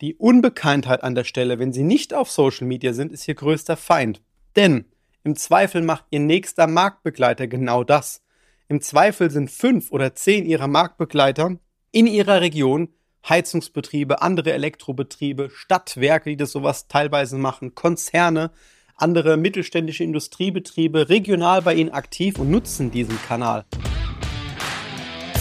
Die Unbekanntheit an der Stelle, wenn Sie nicht auf Social Media sind, ist Ihr größter Feind. Denn im Zweifel macht Ihr nächster Marktbegleiter genau das. Im Zweifel sind fünf oder zehn Ihrer Marktbegleiter in Ihrer Region Heizungsbetriebe, andere Elektrobetriebe, Stadtwerke, die das sowas teilweise machen, Konzerne, andere mittelständische Industriebetriebe regional bei Ihnen aktiv und nutzen diesen Kanal.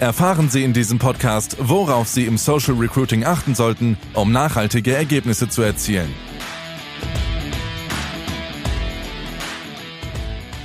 Erfahren Sie in diesem Podcast, worauf Sie im Social Recruiting achten sollten, um nachhaltige Ergebnisse zu erzielen.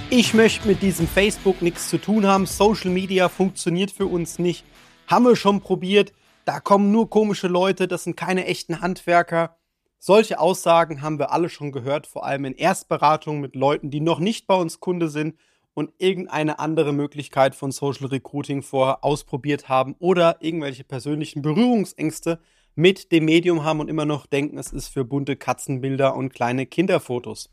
Ich möchte mit diesem Facebook nichts zu tun haben. Social Media funktioniert für uns nicht. Haben wir schon probiert. Da kommen nur komische Leute, das sind keine echten Handwerker. Solche Aussagen haben wir alle schon gehört, vor allem in Erstberatungen mit Leuten, die noch nicht bei uns Kunde sind und irgendeine andere Möglichkeit von Social Recruiting vorher ausprobiert haben oder irgendwelche persönlichen Berührungsängste mit dem Medium haben und immer noch denken, es ist für bunte Katzenbilder und kleine Kinderfotos.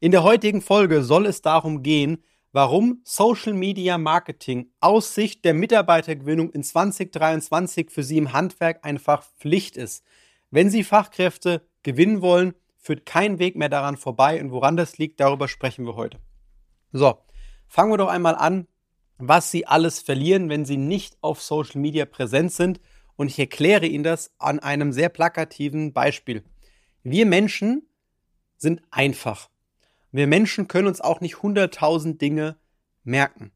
In der heutigen Folge soll es darum gehen, warum Social Media Marketing aus Sicht der Mitarbeitergewinnung in 2023 für Sie im Handwerk einfach Pflicht ist. Wenn Sie Fachkräfte gewinnen wollen, führt kein Weg mehr daran vorbei. Und woran das liegt, darüber sprechen wir heute. So, fangen wir doch einmal an, was Sie alles verlieren, wenn Sie nicht auf Social Media präsent sind. Und ich erkläre Ihnen das an einem sehr plakativen Beispiel. Wir Menschen sind einfach. Wir Menschen können uns auch nicht hunderttausend Dinge merken.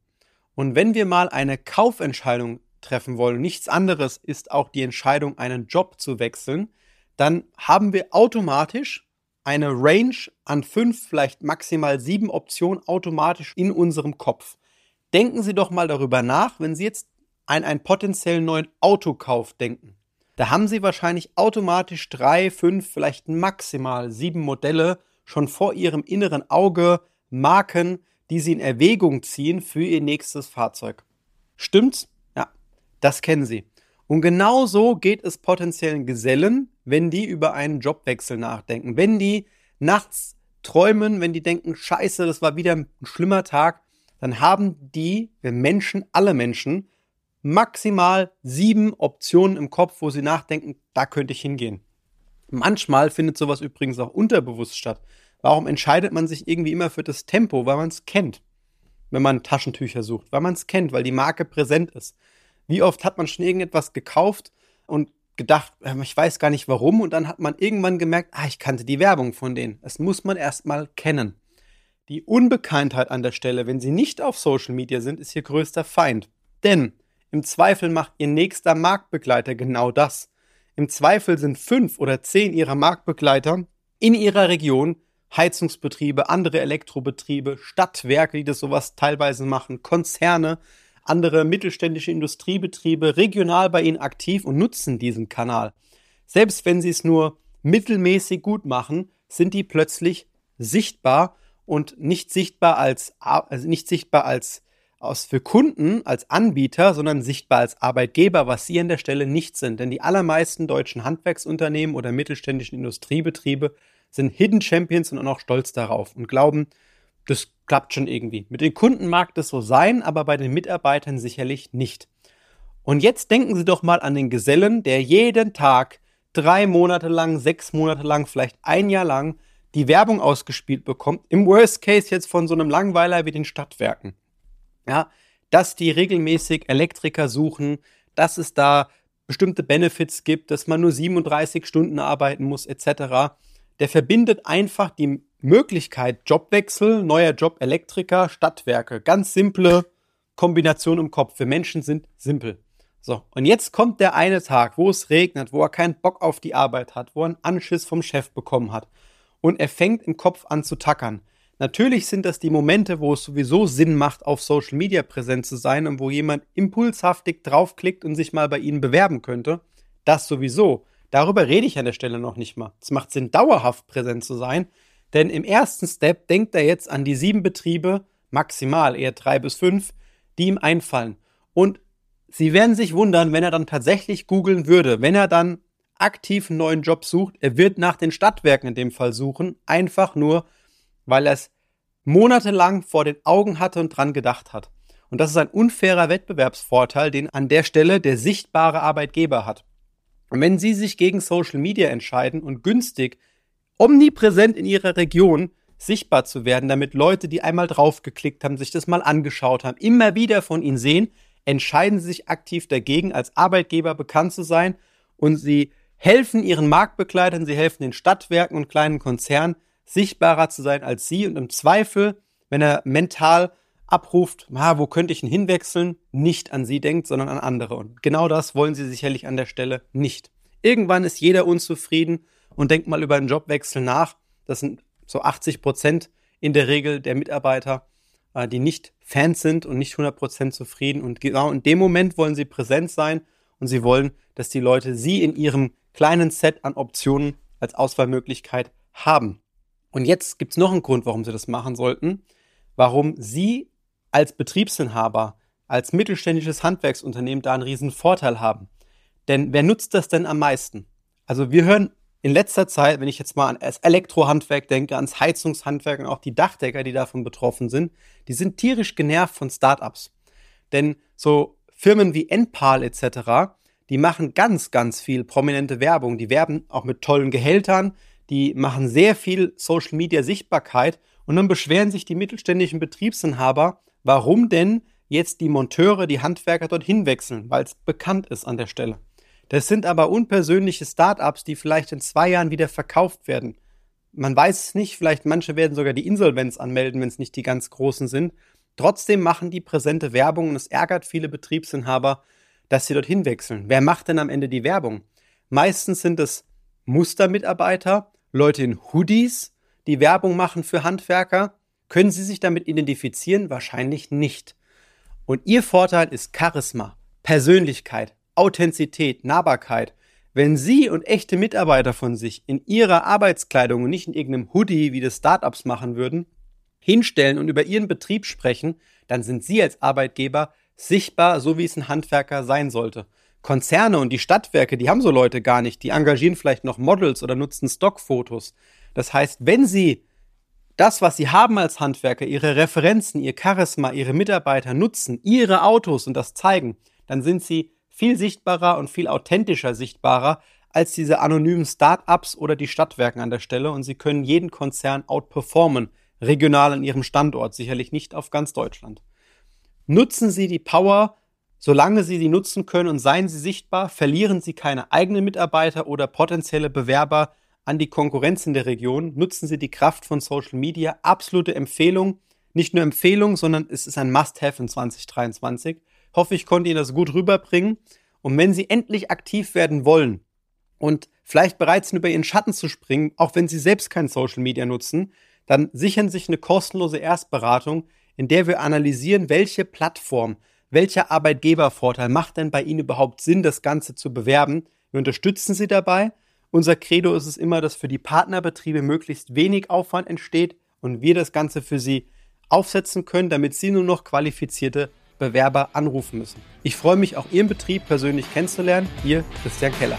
Und wenn wir mal eine Kaufentscheidung treffen wollen, nichts anderes ist auch die Entscheidung, einen Job zu wechseln, dann haben wir automatisch eine Range an fünf, vielleicht maximal sieben Optionen automatisch in unserem Kopf. Denken Sie doch mal darüber nach, wenn Sie jetzt an einen potenziellen neuen Autokauf denken. Da haben Sie wahrscheinlich automatisch drei, fünf, vielleicht maximal sieben Modelle schon vor Ihrem inneren Auge, Marken, die Sie in Erwägung ziehen für Ihr nächstes Fahrzeug. Stimmt's? Ja, das kennen Sie. Und genau so geht es potenziellen Gesellen, wenn die über einen Jobwechsel nachdenken. Wenn die nachts träumen, wenn die denken, scheiße, das war wieder ein schlimmer Tag, dann haben die, wir Menschen, alle Menschen, maximal sieben Optionen im Kopf, wo sie nachdenken, da könnte ich hingehen. Manchmal findet sowas übrigens auch unterbewusst statt. Warum entscheidet man sich irgendwie immer für das Tempo? Weil man es kennt. Wenn man Taschentücher sucht, weil man es kennt, weil die Marke präsent ist. Wie oft hat man schon irgendetwas gekauft und gedacht, ähm, ich weiß gar nicht warum, und dann hat man irgendwann gemerkt, ah, ich kannte die Werbung von denen. Das muss man erstmal kennen. Die Unbekanntheit an der Stelle, wenn Sie nicht auf Social Media sind, ist Ihr größter Feind. Denn im Zweifel macht Ihr nächster Marktbegleiter genau das. Im Zweifel sind fünf oder zehn Ihrer Marktbegleiter in Ihrer Region Heizungsbetriebe, andere Elektrobetriebe, Stadtwerke, die das sowas teilweise machen, Konzerne, andere mittelständische Industriebetriebe regional bei Ihnen aktiv und nutzen diesen Kanal. Selbst wenn Sie es nur mittelmäßig gut machen, sind die plötzlich sichtbar und nicht sichtbar als, also nicht sichtbar als aus für Kunden als Anbieter, sondern sichtbar als Arbeitgeber, was sie an der Stelle nicht sind. Denn die allermeisten deutschen Handwerksunternehmen oder mittelständischen Industriebetriebe sind Hidden Champions und auch stolz darauf und glauben, das klappt schon irgendwie. Mit den Kunden mag das so sein, aber bei den Mitarbeitern sicherlich nicht. Und jetzt denken Sie doch mal an den Gesellen, der jeden Tag drei Monate lang, sechs Monate lang, vielleicht ein Jahr lang die Werbung ausgespielt bekommt. Im Worst Case jetzt von so einem Langweiler wie den Stadtwerken. Ja, dass die regelmäßig Elektriker suchen, dass es da bestimmte Benefits gibt, dass man nur 37 Stunden arbeiten muss, etc. Der verbindet einfach die Möglichkeit Jobwechsel, neuer Job Elektriker, Stadtwerke. Ganz simple Kombination im Kopf. Wir Menschen sind simpel. So, und jetzt kommt der eine Tag, wo es regnet, wo er keinen Bock auf die Arbeit hat, wo er einen Anschiss vom Chef bekommen hat. Und er fängt im Kopf an zu tackern. Natürlich sind das die Momente, wo es sowieso Sinn macht, auf Social Media präsent zu sein und wo jemand impulshaftig draufklickt und sich mal bei Ihnen bewerben könnte. Das sowieso. Darüber rede ich an der Stelle noch nicht mal. Es macht Sinn, dauerhaft präsent zu sein, denn im ersten Step denkt er jetzt an die sieben Betriebe, maximal eher drei bis fünf, die ihm einfallen. Und Sie werden sich wundern, wenn er dann tatsächlich googeln würde, wenn er dann aktiv einen neuen Job sucht. Er wird nach den Stadtwerken in dem Fall suchen, einfach nur, weil er es monatelang vor den Augen hatte und dran gedacht hat. Und das ist ein unfairer Wettbewerbsvorteil, den an der Stelle der sichtbare Arbeitgeber hat. Und wenn Sie sich gegen Social Media entscheiden und günstig, omnipräsent in Ihrer Region sichtbar zu werden, damit Leute, die einmal draufgeklickt haben, sich das mal angeschaut haben, immer wieder von Ihnen sehen, entscheiden Sie sich aktiv dagegen, als Arbeitgeber bekannt zu sein. Und Sie helfen Ihren Marktbegleitern, Sie helfen den Stadtwerken und kleinen Konzernen, sichtbarer zu sein als Sie. Und im Zweifel, wenn er mental abruft, ah, wo könnte ich ihn hinwechseln, nicht an Sie denkt, sondern an andere. Und genau das wollen Sie sicherlich an der Stelle nicht. Irgendwann ist jeder unzufrieden und denkt mal über einen Jobwechsel nach. Das sind so 80 Prozent in der Regel der Mitarbeiter, äh, die nicht Fans sind und nicht 100 Prozent zufrieden. Und genau in dem Moment wollen sie präsent sein und sie wollen, dass die Leute sie in ihrem kleinen Set an Optionen als Auswahlmöglichkeit haben. Und jetzt gibt es noch einen Grund, warum sie das machen sollten. Warum sie als Betriebsinhaber, als mittelständisches Handwerksunternehmen da einen riesen Vorteil haben. Denn wer nutzt das denn am meisten? Also wir hören in letzter Zeit, wenn ich jetzt mal an das Elektrohandwerk denke, ans Heizungshandwerk und auch die Dachdecker, die davon betroffen sind, die sind tierisch genervt von Startups. Denn so Firmen wie Enpal etc., die machen ganz, ganz viel prominente Werbung. Die werben auch mit tollen Gehältern, die machen sehr viel Social Media Sichtbarkeit und dann beschweren sich die mittelständischen Betriebsinhaber, warum denn jetzt die Monteure, die Handwerker dorthin wechseln, weil es bekannt ist an der Stelle. Das sind aber unpersönliche Startups, die vielleicht in zwei Jahren wieder verkauft werden. Man weiß es nicht, vielleicht manche werden sogar die Insolvenz anmelden, wenn es nicht die ganz großen sind. Trotzdem machen die präsente Werbung und es ärgert viele Betriebsinhaber, dass sie dorthin wechseln. Wer macht denn am Ende die Werbung? Meistens sind es Mustermitarbeiter, Leute in Hoodies, die Werbung machen für Handwerker. Können Sie sich damit identifizieren? Wahrscheinlich nicht. Und Ihr Vorteil ist Charisma, Persönlichkeit, Authentizität, Nahbarkeit. Wenn Sie und echte Mitarbeiter von sich in ihrer Arbeitskleidung und nicht in irgendeinem Hoodie, wie das Startups machen würden, hinstellen und über Ihren Betrieb sprechen, dann sind Sie als Arbeitgeber sichtbar, so wie es ein Handwerker sein sollte. Konzerne und die Stadtwerke, die haben so Leute gar nicht. Die engagieren vielleicht noch Models oder nutzen Stockfotos. Das heißt, wenn Sie das, was Sie haben als Handwerker, Ihre Referenzen, Ihr Charisma, Ihre Mitarbeiter nutzen, Ihre Autos und das zeigen, dann sind Sie viel sichtbarer und viel authentischer sichtbarer als diese anonymen Start-ups oder die Stadtwerken an der Stelle und sie können jeden Konzern outperformen, regional an ihrem Standort, sicherlich nicht auf ganz Deutschland. Nutzen Sie die Power, solange Sie sie nutzen können und seien Sie sichtbar, verlieren Sie keine eigenen Mitarbeiter oder potenzielle Bewerber an die Konkurrenz in der Region, nutzen Sie die Kraft von Social Media, absolute Empfehlung, nicht nur Empfehlung, sondern es ist ein Must-Have in 2023 hoffe, ich konnte Ihnen das gut rüberbringen. Und wenn Sie endlich aktiv werden wollen und vielleicht bereit sind, über Ihren Schatten zu springen, auch wenn Sie selbst kein Social Media nutzen, dann sichern sich eine kostenlose Erstberatung, in der wir analysieren, welche Plattform, welcher Arbeitgebervorteil macht denn bei Ihnen überhaupt Sinn, das Ganze zu bewerben. Wir unterstützen Sie dabei. Unser Credo ist es immer, dass für die Partnerbetriebe möglichst wenig Aufwand entsteht und wir das Ganze für Sie aufsetzen können, damit Sie nur noch qualifizierte Bewerber anrufen müssen. Ich freue mich auch Ihren Betrieb persönlich kennenzulernen. Ihr Christian Keller.